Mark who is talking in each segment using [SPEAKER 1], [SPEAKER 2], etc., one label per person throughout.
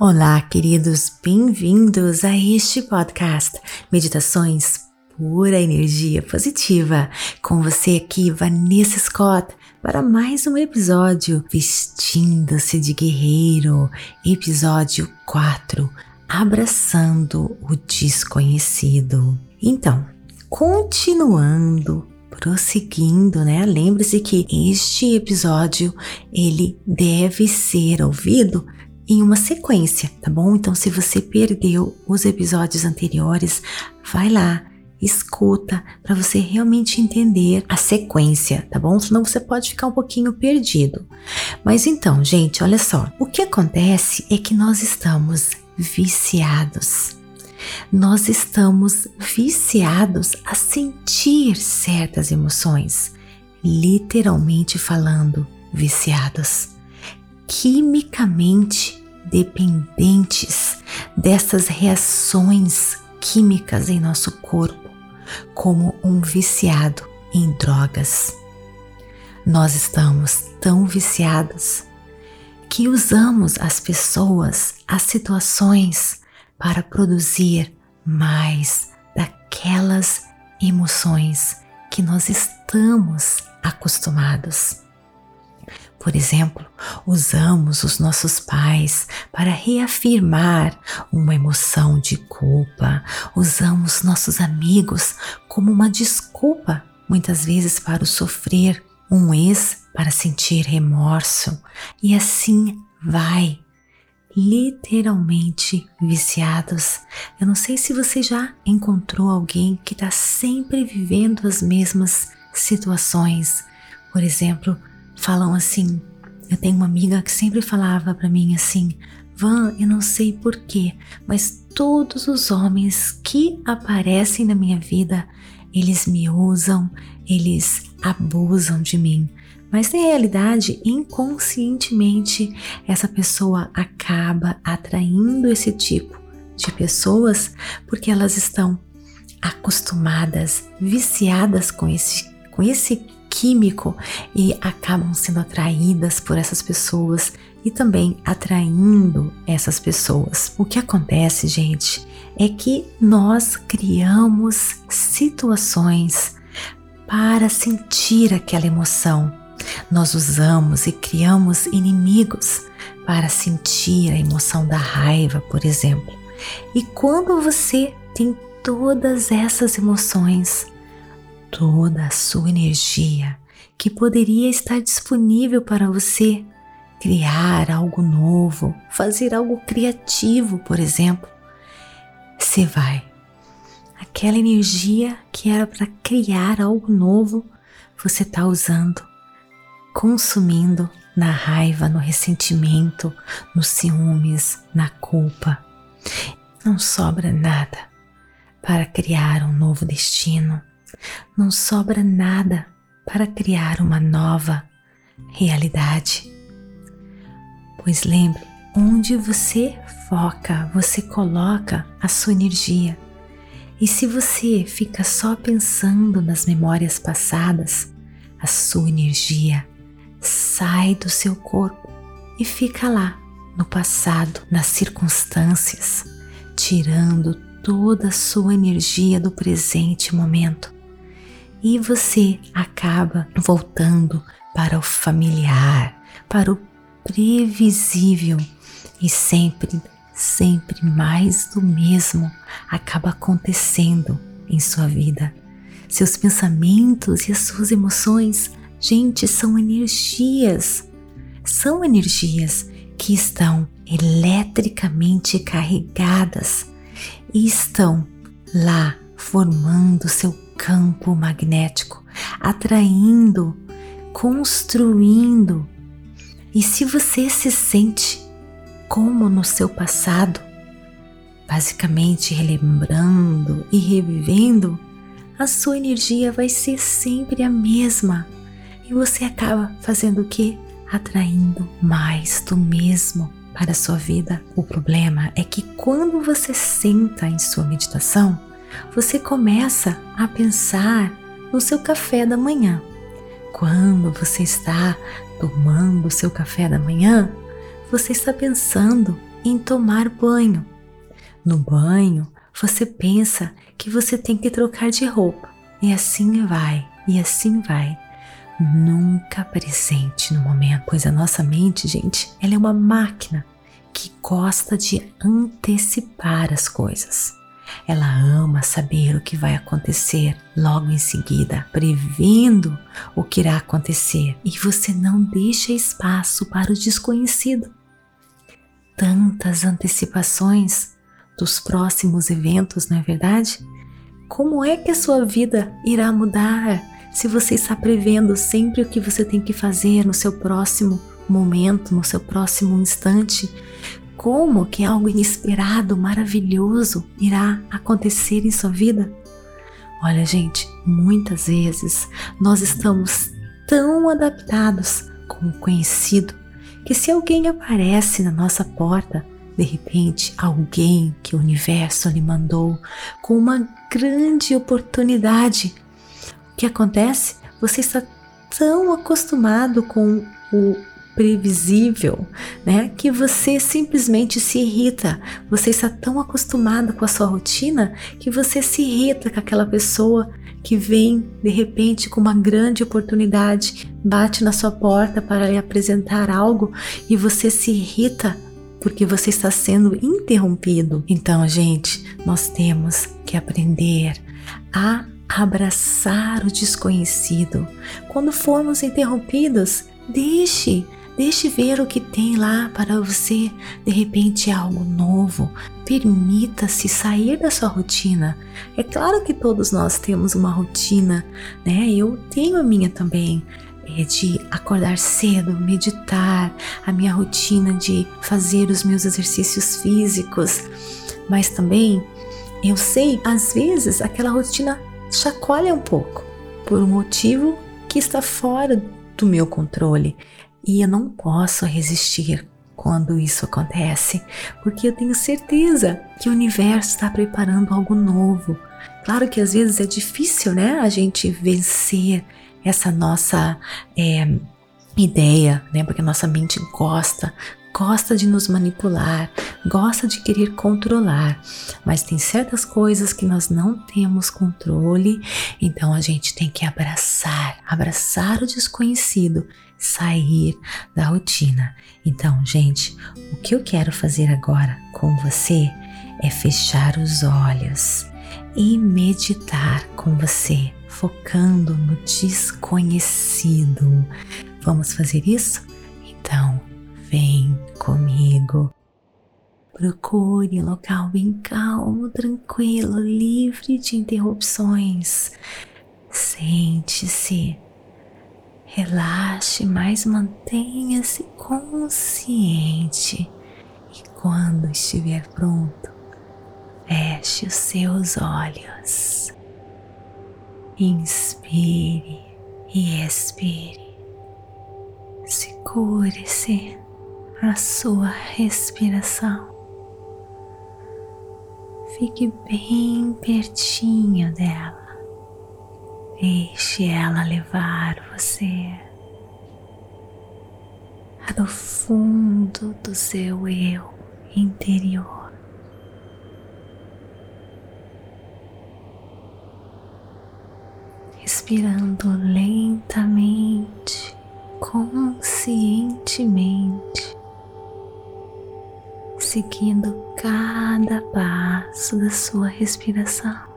[SPEAKER 1] Olá, queridos, bem-vindos a este podcast Meditações Pura Energia Positiva. Com você aqui, Vanessa Scott, para mais um episódio Vestindo-se de Guerreiro, episódio 4 Abraçando o Desconhecido. Então, continuando prosseguindo, né? Lembre-se que este episódio ele deve ser ouvido em uma sequência, tá bom? Então, se você perdeu os episódios anteriores, vai lá, escuta para você realmente entender a sequência, tá bom? Senão você pode ficar um pouquinho perdido. Mas então, gente, olha só. O que acontece é que nós estamos viciados. Nós estamos viciados a sentir certas emoções, literalmente falando, viciados. Quimicamente dependentes dessas reações químicas em nosso corpo, como um viciado em drogas. Nós estamos tão viciados que usamos as pessoas, as situações para produzir mais daquelas emoções que nós estamos acostumados. Por exemplo, usamos os nossos pais para reafirmar uma emoção de culpa, usamos nossos amigos como uma desculpa, muitas vezes para o sofrer, um ex para sentir remorso, e assim vai. Literalmente viciados. Eu não sei se você já encontrou alguém que está sempre vivendo as mesmas situações. Por exemplo, falam assim. Eu tenho uma amiga que sempre falava para mim assim: Van, eu não sei porquê, mas todos os homens que aparecem na minha vida, eles me usam, eles abusam de mim. Mas na realidade, inconscientemente, essa pessoa acaba atraindo esse tipo de pessoas porque elas estão acostumadas, viciadas com esse, com esse químico e acabam sendo atraídas por essas pessoas e também atraindo essas pessoas. O que acontece, gente, é que nós criamos situações para sentir aquela emoção. Nós usamos e criamos inimigos para sentir a emoção da raiva, por exemplo. E quando você tem todas essas emoções, toda a sua energia que poderia estar disponível para você criar algo novo, fazer algo criativo, por exemplo. Você vai. Aquela energia que era para criar algo novo, você está usando, consumindo na raiva, no ressentimento, nos ciúmes, na culpa. Não sobra nada para criar um novo destino não sobra nada para criar uma nova realidade. Pois lembre, onde você foca, você coloca a sua energia. E se você fica só pensando nas memórias passadas, a sua energia sai do seu corpo e fica lá, no passado, nas circunstâncias, tirando toda a sua energia do presente momento e você acaba voltando para o familiar, para o previsível e sempre, sempre mais do mesmo acaba acontecendo em sua vida. Seus pensamentos e as suas emoções, gente, são energias. São energias que estão eletricamente carregadas e estão lá formando seu campo magnético, atraindo, construindo. E se você se sente como no seu passado, basicamente relembrando e revivendo, a sua energia vai ser sempre a mesma e você acaba fazendo o que? Atraindo mais do mesmo para a sua vida. O problema é que quando você senta em sua meditação, você começa a pensar no seu café da manhã. Quando você está tomando o seu café da manhã, você está pensando em tomar banho. No banho, você pensa que você tem que trocar de roupa, e assim vai, e assim vai. Nunca presente no momento, pois a nossa mente, gente, ela é uma máquina que gosta de antecipar as coisas. Ela ama saber o que vai acontecer logo em seguida, prevendo o que irá acontecer, e você não deixa espaço para o desconhecido. Tantas antecipações dos próximos eventos, não é verdade? Como é que a sua vida irá mudar se você está prevendo sempre o que você tem que fazer no seu próximo momento, no seu próximo instante? Como que algo inesperado, maravilhoso irá acontecer em sua vida? Olha, gente, muitas vezes nós estamos tão adaptados com o conhecido que se alguém aparece na nossa porta, de repente, alguém que o universo lhe mandou com uma grande oportunidade, o que acontece? Você está tão acostumado com o previsível, né? Que você simplesmente se irrita. Você está tão acostumado com a sua rotina que você se irrita com aquela pessoa que vem de repente com uma grande oportunidade, bate na sua porta para lhe apresentar algo e você se irrita porque você está sendo interrompido. Então, gente, nós temos que aprender a abraçar o desconhecido. Quando formos interrompidos, deixe Deixe ver o que tem lá para você, de repente algo novo. Permita-se sair da sua rotina. É claro que todos nós temos uma rotina, né? Eu tenho a minha também. É de acordar cedo, meditar, a minha rotina de fazer os meus exercícios físicos, mas também eu sei, às vezes aquela rotina chacoalha um pouco por um motivo que está fora do meu controle. E eu não posso resistir quando isso acontece, porque eu tenho certeza que o universo está preparando algo novo. Claro que às vezes é difícil, né, a gente vencer essa nossa é, ideia, né, porque a nossa mente gosta gosta de nos manipular, gosta de querer controlar, mas tem certas coisas que nós não temos controle, então a gente tem que abraçar, abraçar o desconhecido, sair da rotina. Então, gente, o que eu quero fazer agora com você é fechar os olhos e meditar com você, focando no desconhecido. Vamos fazer isso? Então, Vem comigo. Procure um local bem calmo, tranquilo, livre de interrupções. Sente-se, relaxe, mas mantenha-se consciente. E quando estiver pronto, feche os seus olhos. Inspire e expire. Segure-se a sua respiração. Fique bem pertinho dela. Deixe ela levar você para o fundo do seu eu interior. Respirando lentamente, conscientemente seguindo cada passo da sua respiração.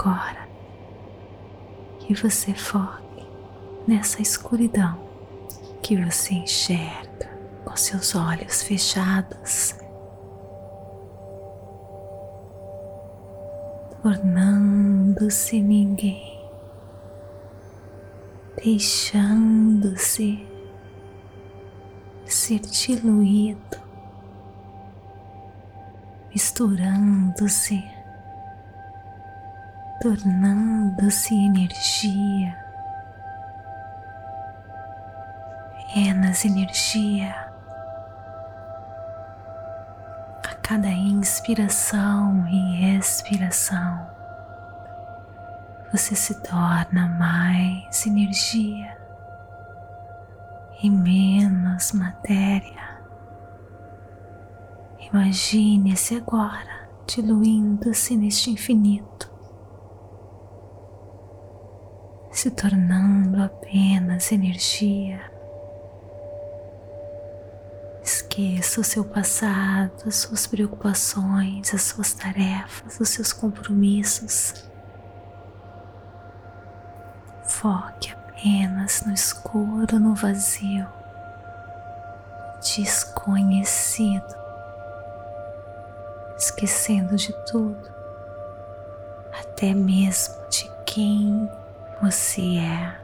[SPEAKER 1] Agora que você foque nessa escuridão que você enxerga com seus olhos fechados. tornando-se ninguém deixando-se ser diluído, misturando-se, tornando-se energia, apenas energia. A cada inspiração e expiração você se torna mais energia e menos matéria. Imagine-se agora diluindo-se neste infinito, se tornando apenas energia. Esqueça o seu passado, as suas preocupações, as suas tarefas, os seus compromissos. Foque apenas no escuro, no vazio, desconhecido, esquecendo de tudo, até mesmo de quem você é.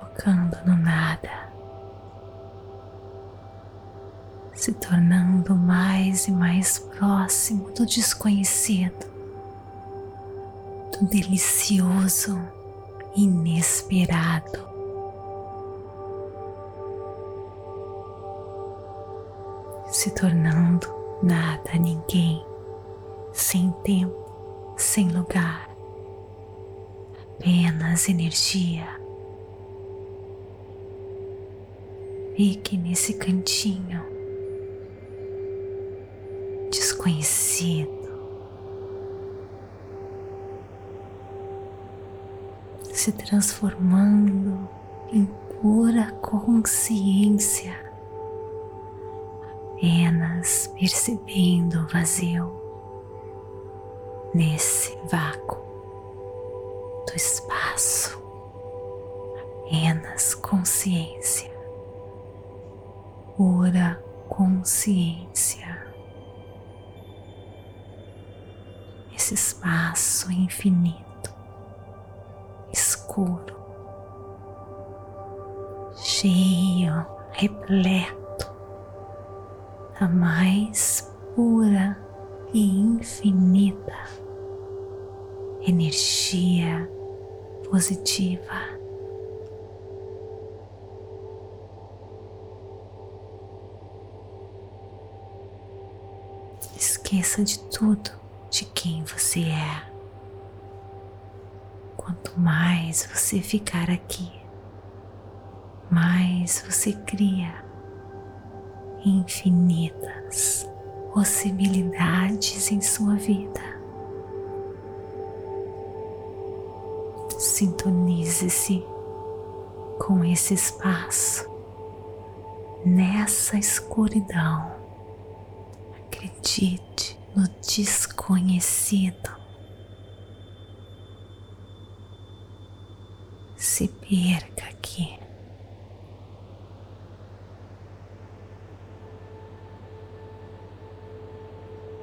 [SPEAKER 1] Focando no nada, se tornando mais e mais próximo do desconhecido delicioso, inesperado. Se tornando nada, ninguém, sem tempo, sem lugar, apenas energia. Fique nesse cantinho desconhecido se transformando em pura consciência, apenas percebendo o vazio nesse vácuo do espaço, apenas consciência, pura consciência. Esse espaço infinito escuro, cheio, repleto da mais pura e infinita energia positiva. Esqueça de tudo de quem você é. Quanto mais você ficar aqui, mais você cria infinitas possibilidades em sua vida. Sintonize-se com esse espaço, nessa escuridão. Acredite no desconhecido. se perca aqui.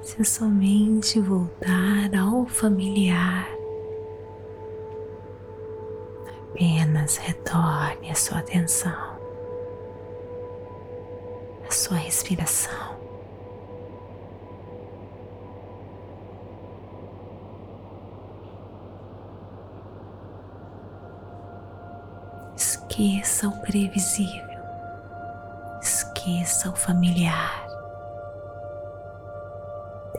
[SPEAKER 1] Se somente voltar ao familiar, apenas retorne a sua atenção, a sua respiração. Esqueça o previsível, esqueça o familiar.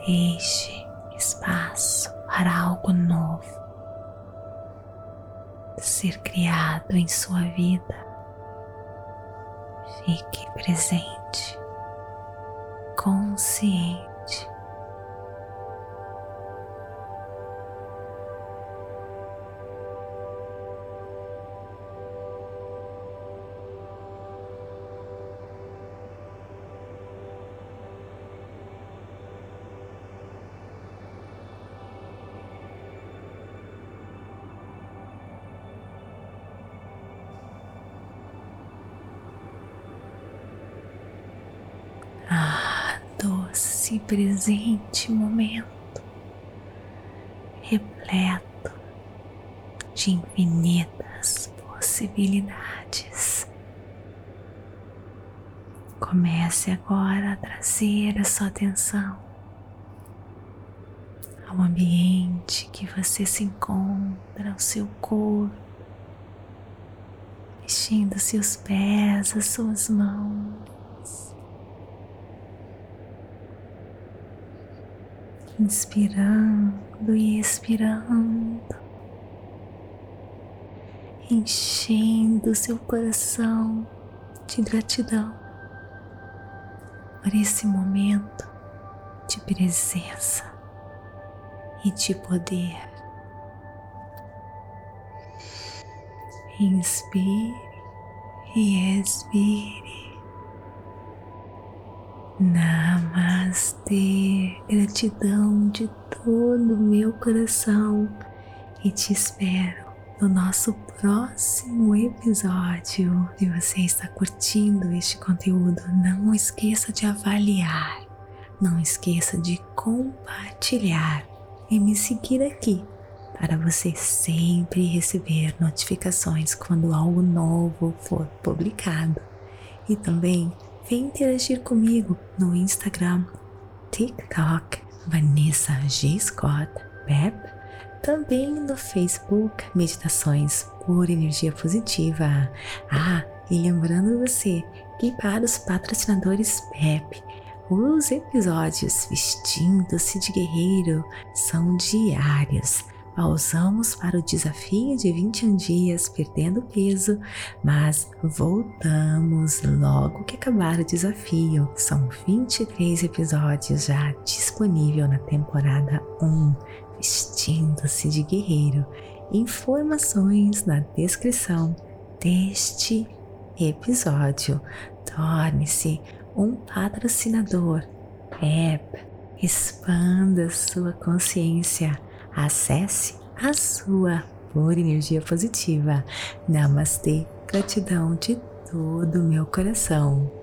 [SPEAKER 1] Deixe espaço para algo novo ser criado em sua vida. Fique presente, consciente esse presente momento repleto de infinitas possibilidades. Comece agora a trazer a sua atenção ao ambiente que você se encontra, ao seu corpo, mexendo seus pés, as suas mãos inspirando e expirando, enchendo seu coração de gratidão por esse momento de presença e de poder. Inspire e expire. Namastê, gratidão de todo o meu coração e te espero no nosso próximo episódio. Se você está curtindo este conteúdo, não esqueça de avaliar, não esqueça de compartilhar e me seguir aqui para você sempre receber notificações quando algo novo for publicado. E também Vem interagir comigo no Instagram, TikTok, Vanessa G. Scott Pep, também no Facebook, Meditações por Energia Positiva. Ah, e lembrando você que para os patrocinadores PEP, os episódios Vestindo-se de Guerreiro são diários Pausamos para o desafio de 21 dias perdendo peso, mas voltamos logo que acabar o desafio. São 23 episódios já disponível na temporada 1, Vestindo-se de Guerreiro. Informações na descrição deste episódio. Torne-se um patrocinador. App, expanda sua consciência Acesse a sua por energia positiva. Namastê, gratidão de todo o meu coração.